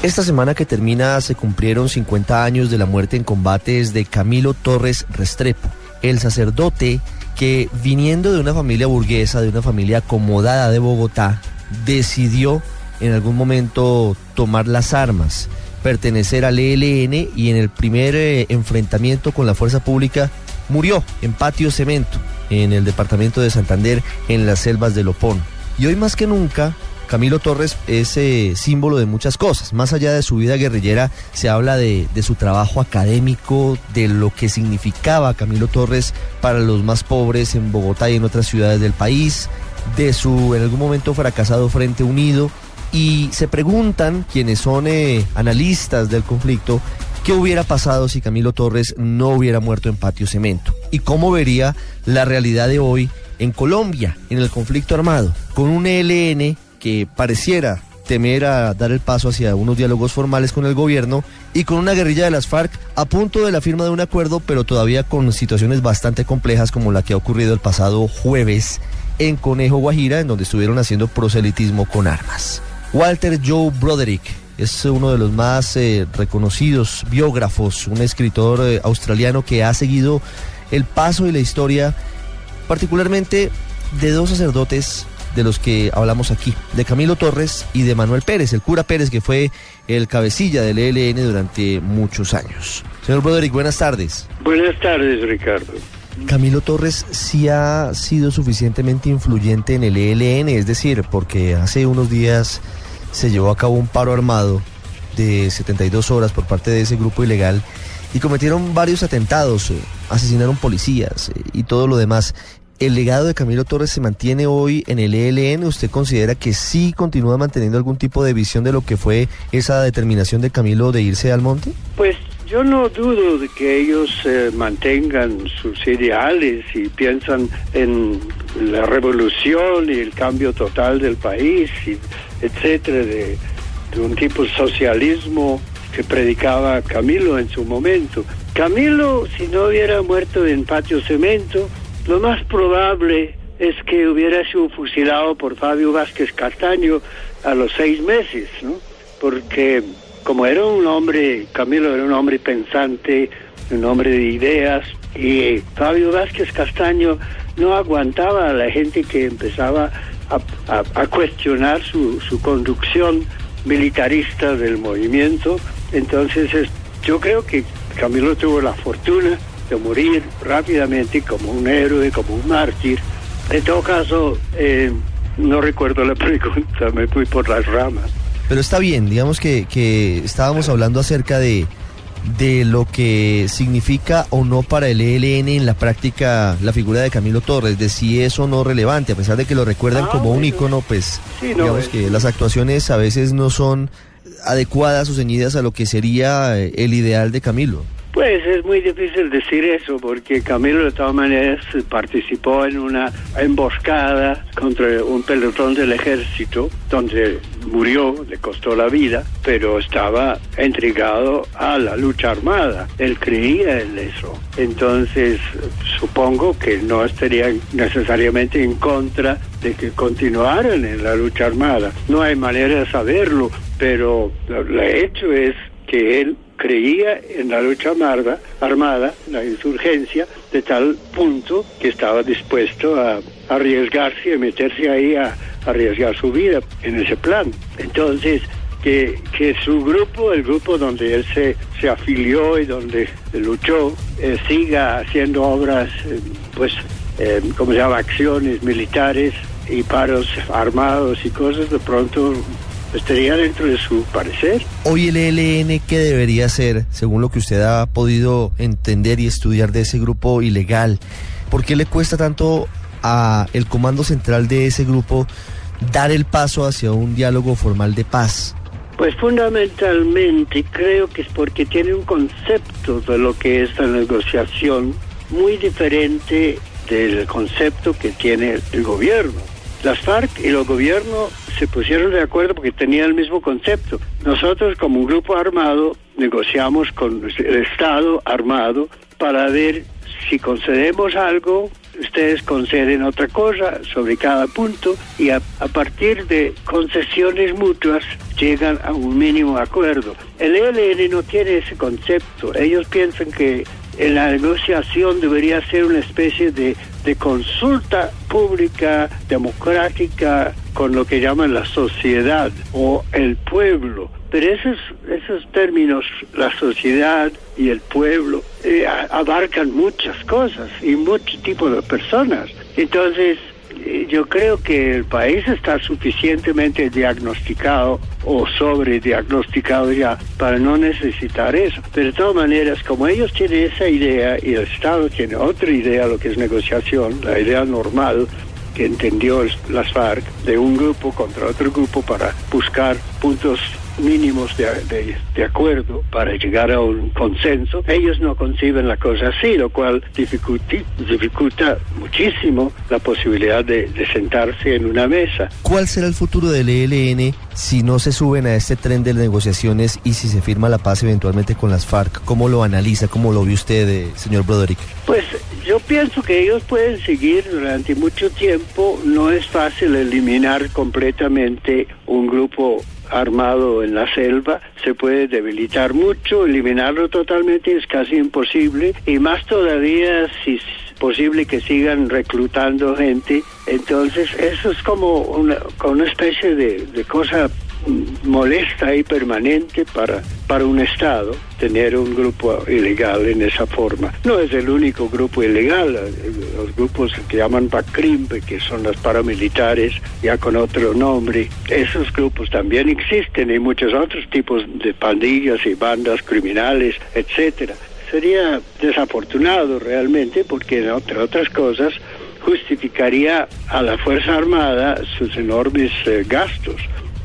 Esta semana que termina se cumplieron 50 años de la muerte en combates de Camilo Torres Restrepo, el sacerdote que viniendo de una familia burguesa, de una familia acomodada de Bogotá, decidió en algún momento tomar las armas, pertenecer al ELN y en el primer eh, enfrentamiento con la fuerza pública murió en Patio Cemento, en el departamento de Santander, en las selvas de Lopón. Y hoy más que nunca, Camilo Torres es eh, símbolo de muchas cosas. Más allá de su vida guerrillera, se habla de, su trabajo académico, de lo que significaba Camilo Torres para los más pobres en Bogotá y en otras ciudades del país, de su en algún momento fracasado Frente Unido y se preguntan quienes son eh, analistas del conflicto qué hubiera pasado si Camilo Torres no hubiera muerto en Patio Cemento y cómo vería la realidad de hoy en Colombia, en el conflicto armado, con un ELN que pareciera temer a dar el paso hacia unos diálogos formales con el gobierno y con una guerrilla de las FARC a punto de la firma de un acuerdo, pero todavía con situaciones bastante complejas como la que ha ocurrido el pasado jueves en Conejo Guajira, en donde estuvieron haciendo proselitismo con armas. Walter Joe Broderick es uno de los más eh, reconocidos biógrafos, un escritor eh, australiano que ha seguido el paso y la historia, particularmente de dos sacerdotes de los que hablamos aquí, de Camilo Torres y de Manuel Pérez, el cura Pérez, que fue el cabecilla del ELN durante muchos años. Señor Broderick, buenas tardes. Buenas tardes, Ricardo. Camilo Torres sí ha sido suficientemente influyente en el ELN, es decir, porque hace unos días se llevó a cabo un paro armado de 72 horas por parte de ese grupo ilegal y cometieron varios atentados, eh, asesinaron policías eh, y todo lo demás. ¿El legado de Camilo Torres se mantiene hoy en el ELN? ¿Usted considera que sí continúa manteniendo algún tipo de visión de lo que fue esa determinación de Camilo de irse al monte? Pues yo no dudo de que ellos eh, mantengan sus ideales y piensan en la revolución y el cambio total del país, y etcétera, de, de un tipo de socialismo que predicaba Camilo en su momento. Camilo, si no hubiera muerto en Patio Cemento, lo más probable es que hubiera sido fusilado por Fabio Vázquez Castaño a los seis meses, ¿no? Porque como era un hombre, Camilo era un hombre pensante, un hombre de ideas, y Fabio Vázquez Castaño no aguantaba a la gente que empezaba a, a, cuestionar su, su, conducción militarista del movimiento. Entonces es, yo creo que Camilo tuvo la fortuna de morir rápidamente como un héroe, como un mártir. En todo caso, eh, no recuerdo la pregunta, me fui por las ramas. Pero está bien, digamos que, que estábamos hablando acerca de, de lo que significa o no para el ELN en la práctica la figura de Camilo Torres, de si es o no relevante, a pesar de que lo recuerdan ah, como un ícono, pues sí, no, digamos eh. que las actuaciones a veces no son adecuadas o ceñidas a lo que sería el ideal de Camilo. Pues es muy difícil decir eso porque Camilo de todas participó en una emboscada contra un pelotón del ejército donde murió, le costó la vida, pero estaba entregado a la lucha armada. Él creía en eso. Entonces supongo que no estaría necesariamente en contra de que continuaran en la lucha armada. No hay manera de saberlo, pero lo hecho es que él creía en la lucha armada, armada, la insurgencia, de tal punto que estaba dispuesto a arriesgarse, a meterse ahí a, arriesgar su vida en ese plan. Entonces, que, que, su grupo, el grupo donde él se, se afilió y donde luchó, eh, siga haciendo obras, eh, pues, eh, como se llama, acciones militares y paros armados y cosas, de pronto estaría dentro de su parecer. Hoy el ELN, ¿qué debería hacer, según lo que usted ha podido entender y estudiar de ese grupo ilegal? ¿Por qué le cuesta tanto a el comando central de ese grupo dar el paso hacia un diálogo formal de paz? Pues fundamentalmente creo que es porque tiene un concepto de lo que es la negociación muy diferente del concepto que tiene el gobierno. Las FARC y los gobiernos se pusieron de acuerdo porque tenían el mismo concepto. Nosotros como un grupo armado negociamos con el Estado armado para ver si concedemos algo, ustedes conceden otra cosa sobre cada punto y a, partir de concesiones mutuas llegan a un mínimo acuerdo. El ELN no tiene ese concepto. Ellos piensan que en la negociación debería ser una especie de, de consulta pública, democrática, con lo que llaman la sociedad o el pueblo. Pero esos, esos términos, la sociedad y el pueblo, eh, abarcan muchas cosas y muchos tipos de personas. Entonces, yo creo que el país está suficientemente diagnosticado o sobrediagnosticado ya para no necesitar eso. Pero de todas maneras, como ellos tienen esa idea y el Estado tiene otra idea, lo que es negociación, la idea normal que entendió las FARC, de un grupo contra otro grupo para buscar puntos mínimos de, de, de, acuerdo para llegar a un consenso, ellos no conciben la cosa así, lo cual dificulta muchísimo la posibilidad de, de, sentarse en una mesa. ¿Cuál será el futuro del ELN si no se suben a este tren de negociaciones y si se firma la paz eventualmente con las FARC? ¿Cómo lo analiza? ¿Cómo lo ve usted, eh, señor Broderick? Pues yo pienso que ellos pueden seguir durante mucho tiempo. No es fácil eliminar completamente un grupo armado en la selva se puede debilitar mucho, eliminarlo totalmente es casi imposible y más todavía si es posible que sigan reclutando gente. Entonces eso es como una, especie de cosa molesta y permanente para, para un Estado tener un grupo ilegal en esa forma. No es el único grupo ilegal, los grupos que llaman PACRIMPE, que son los paramilitares, ya con otro nombre, esos grupos también existen y muchos otros tipos de pandillas y bandas criminales, etcétera. Sería desafortunado realmente porque, entre otras cosas, justificaría a la Fuerza Armada sus enormes eh, gastos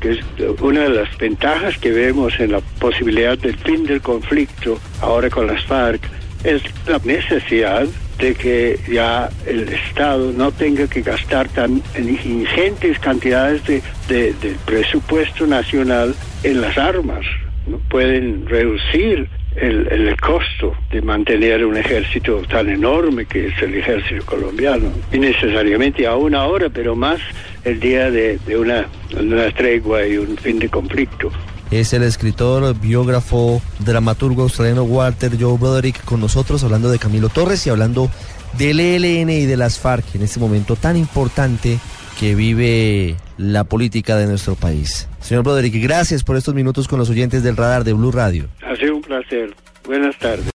que es una de las ventajas que vemos en la posibilidad del fin del conflicto ahora con las FARC, es la necesidad de que ya el Estado no tenga que gastar tan ingentes cantidades de, de, presupuesto nacional en las armas. ¿no? Pueden reducir el, el, costo de mantener un ejército tan enorme que es el ejército colombiano. Y necesariamente aún ahora, pero más el día de, de una, una tregua y un fin de conflicto. Es el escritor, biógrafo, dramaturgo australiano Walter Joe Broderick con nosotros hablando de Camilo Torres y hablando del ELN y de las FARC en este momento tan importante que vive la política de nuestro país. Señor Broderick, gracias por estos minutos con los oyentes del radar de Blue Radio. Placer. Buenas tardes.